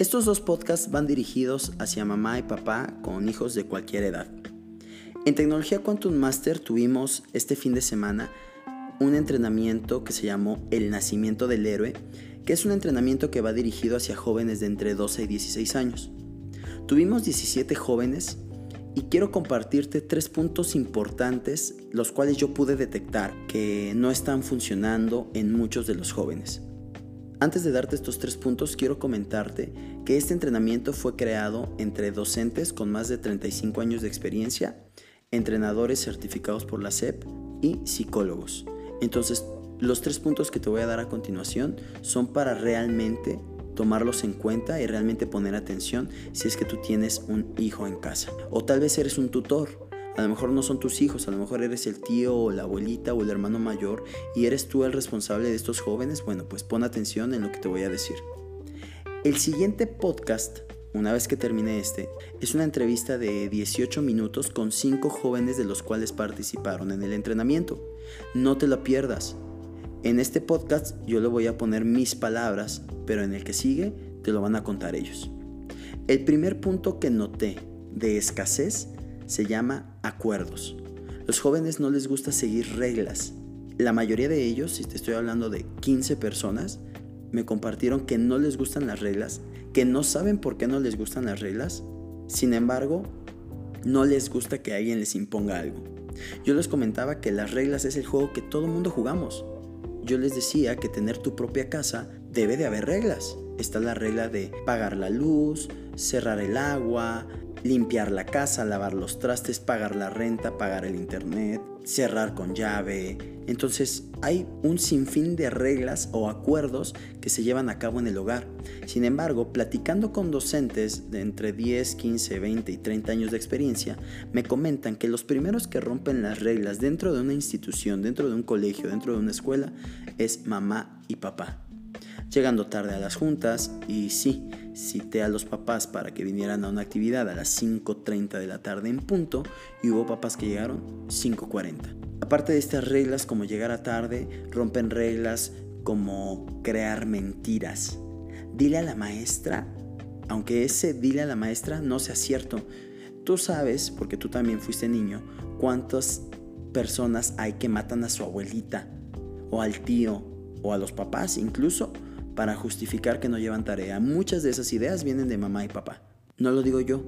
Estos dos podcasts van dirigidos hacia mamá y papá con hijos de cualquier edad. En Tecnología Quantum Master tuvimos este fin de semana un entrenamiento que se llamó El Nacimiento del Héroe, que es un entrenamiento que va dirigido hacia jóvenes de entre 12 y 16 años. Tuvimos 17 jóvenes y quiero compartirte tres puntos importantes los cuales yo pude detectar que no están funcionando en muchos de los jóvenes. Antes de darte estos tres puntos, quiero comentarte que este entrenamiento fue creado entre docentes con más de 35 años de experiencia, entrenadores certificados por la SEP y psicólogos. Entonces, los tres puntos que te voy a dar a continuación son para realmente tomarlos en cuenta y realmente poner atención si es que tú tienes un hijo en casa. O tal vez eres un tutor a lo mejor no son tus hijos, a lo mejor eres el tío o la abuelita o el hermano mayor y eres tú el responsable de estos jóvenes. Bueno, pues pon atención en lo que te voy a decir. El siguiente podcast, una vez que termine este, es una entrevista de 18 minutos con 5 jóvenes de los cuales participaron en el entrenamiento. No te lo pierdas. En este podcast yo le voy a poner mis palabras, pero en el que sigue te lo van a contar ellos. El primer punto que noté de escasez se llama acuerdos. Los jóvenes no les gusta seguir reglas. La mayoría de ellos, si te estoy hablando de 15 personas, me compartieron que no les gustan las reglas, que no saben por qué no les gustan las reglas. Sin embargo, no les gusta que alguien les imponga algo. Yo les comentaba que las reglas es el juego que todo mundo jugamos. Yo les decía que tener tu propia casa debe de haber reglas. Está la regla de pagar la luz, cerrar el agua, limpiar la casa, lavar los trastes, pagar la renta, pagar el internet, cerrar con llave. Entonces hay un sinfín de reglas o acuerdos que se llevan a cabo en el hogar. Sin embargo, platicando con docentes de entre 10, 15, 20 y 30 años de experiencia, me comentan que los primeros que rompen las reglas dentro de una institución, dentro de un colegio, dentro de una escuela, es mamá y papá llegando tarde a las juntas y sí, cité a los papás para que vinieran a una actividad a las 5.30 de la tarde en punto y hubo papás que llegaron 5.40. Aparte de estas reglas como llegar a tarde, rompen reglas como crear mentiras. Dile a la maestra, aunque ese dile a la maestra no sea cierto, tú sabes, porque tú también fuiste niño, cuántas personas hay que matan a su abuelita o al tío o a los papás incluso para justificar que no llevan tarea. Muchas de esas ideas vienen de mamá y papá. No lo digo yo,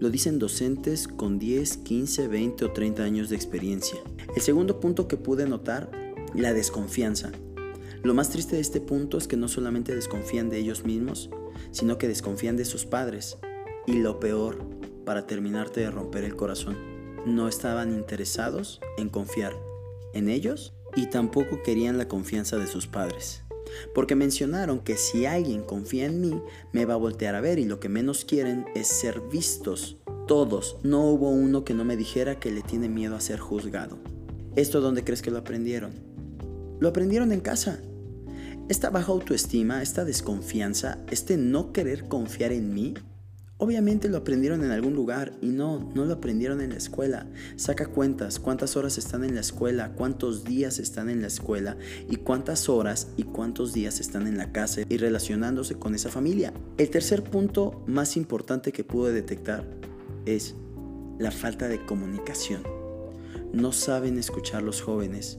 lo dicen docentes con 10, 15, 20 o 30 años de experiencia. El segundo punto que pude notar, la desconfianza. Lo más triste de este punto es que no solamente desconfían de ellos mismos, sino que desconfían de sus padres. Y lo peor, para terminarte de romper el corazón, no estaban interesados en confiar en ellos y tampoco querían la confianza de sus padres. Porque mencionaron que si alguien confía en mí, me va a voltear a ver y lo que menos quieren es ser vistos. Todos, no hubo uno que no me dijera que le tiene miedo a ser juzgado. ¿Esto dónde crees que lo aprendieron? Lo aprendieron en casa. Esta baja autoestima, esta desconfianza, este no querer confiar en mí, Obviamente lo aprendieron en algún lugar y no, no lo aprendieron en la escuela. Saca cuentas, cuántas horas están en la escuela, cuántos días están en la escuela y cuántas horas y cuántos días están en la casa y relacionándose con esa familia. El tercer punto más importante que pude detectar es la falta de comunicación. No saben escuchar los jóvenes,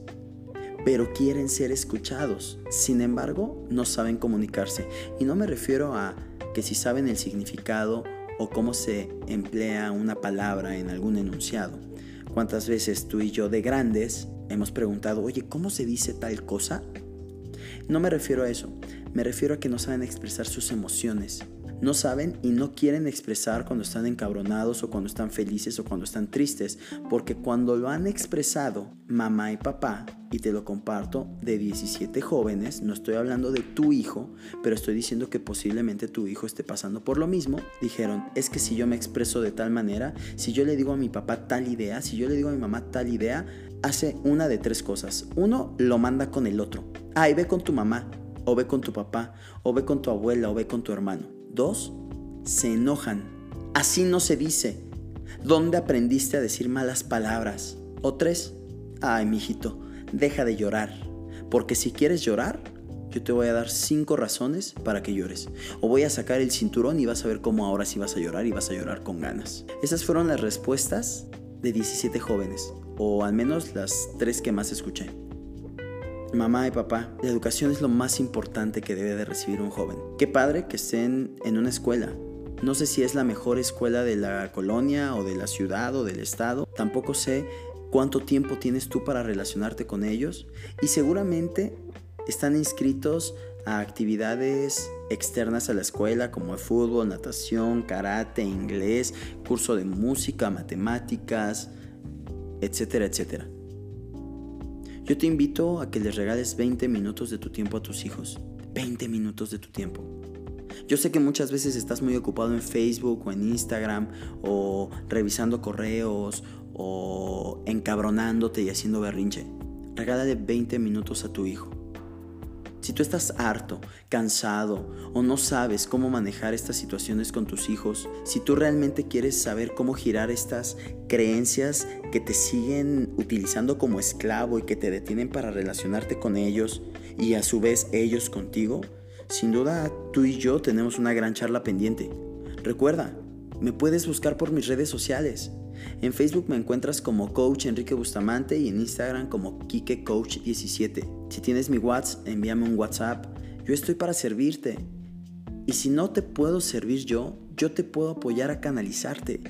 pero quieren ser escuchados. Sin embargo, no saben comunicarse. Y no me refiero a si saben el significado o cómo se emplea una palabra en algún enunciado. ¿Cuántas veces tú y yo de grandes hemos preguntado, oye, ¿cómo se dice tal cosa? No me refiero a eso, me refiero a que no saben expresar sus emociones. No saben y no quieren expresar cuando están encabronados o cuando están felices o cuando están tristes, porque cuando lo han expresado mamá y papá, y te lo comparto, de 17 jóvenes, no estoy hablando de tu hijo, pero estoy diciendo que posiblemente tu hijo esté pasando por lo mismo, dijeron, es que si yo me expreso de tal manera, si yo le digo a mi papá tal idea, si yo le digo a mi mamá tal idea, hace una de tres cosas. Uno, lo manda con el otro. Ay, ve con tu mamá, o ve con tu papá, o ve con tu abuela, o ve con tu hermano. Dos, se enojan. Así no se dice. ¿Dónde aprendiste a decir malas palabras? O tres, ay, mijito, deja de llorar, porque si quieres llorar, yo te voy a dar cinco razones para que llores. O voy a sacar el cinturón y vas a ver cómo ahora sí vas a llorar y vas a llorar con ganas. Esas fueron las respuestas de 17 jóvenes, o al menos las tres que más escuché. Mamá y papá, la educación es lo más importante que debe de recibir un joven. Qué padre que estén en una escuela. No sé si es la mejor escuela de la colonia o de la ciudad o del estado. Tampoco sé cuánto tiempo tienes tú para relacionarte con ellos. Y seguramente están inscritos a actividades externas a la escuela como el fútbol, natación, karate, inglés, curso de música, matemáticas, etcétera, etcétera. Yo te invito a que les regales 20 minutos de tu tiempo a tus hijos. 20 minutos de tu tiempo. Yo sé que muchas veces estás muy ocupado en Facebook o en Instagram o revisando correos o encabronándote y haciendo berrinche. Regálale 20 minutos a tu hijo. Si tú estás harto, cansado o no sabes cómo manejar estas situaciones con tus hijos, si tú realmente quieres saber cómo girar estas creencias que te siguen utilizando como esclavo y que te detienen para relacionarte con ellos y a su vez ellos contigo, sin duda tú y yo tenemos una gran charla pendiente. Recuerda, me puedes buscar por mis redes sociales. En Facebook me encuentras como Coach Enrique Bustamante y en Instagram como Kike Coach 17. Si tienes mi WhatsApp, envíame un WhatsApp. Yo estoy para servirte. Y si no te puedo servir yo, yo te puedo apoyar a canalizarte.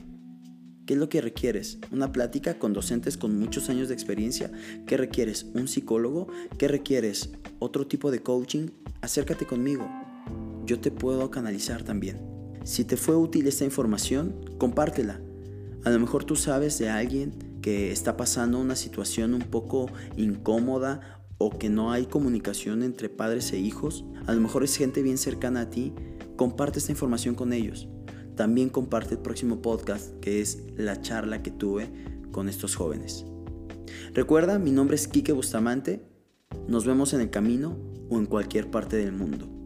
¿Qué es lo que requieres? ¿Una plática con docentes con muchos años de experiencia? ¿Qué requieres? ¿Un psicólogo? ¿Qué requieres? ¿Otro tipo de coaching? Acércate conmigo. Yo te puedo canalizar también. Si te fue útil esta información, compártela. A lo mejor tú sabes de alguien que está pasando una situación un poco incómoda o que no hay comunicación entre padres e hijos. A lo mejor es gente bien cercana a ti. Comparte esta información con ellos. También comparte el próximo podcast que es la charla que tuve con estos jóvenes. Recuerda, mi nombre es Quique Bustamante. Nos vemos en el camino o en cualquier parte del mundo.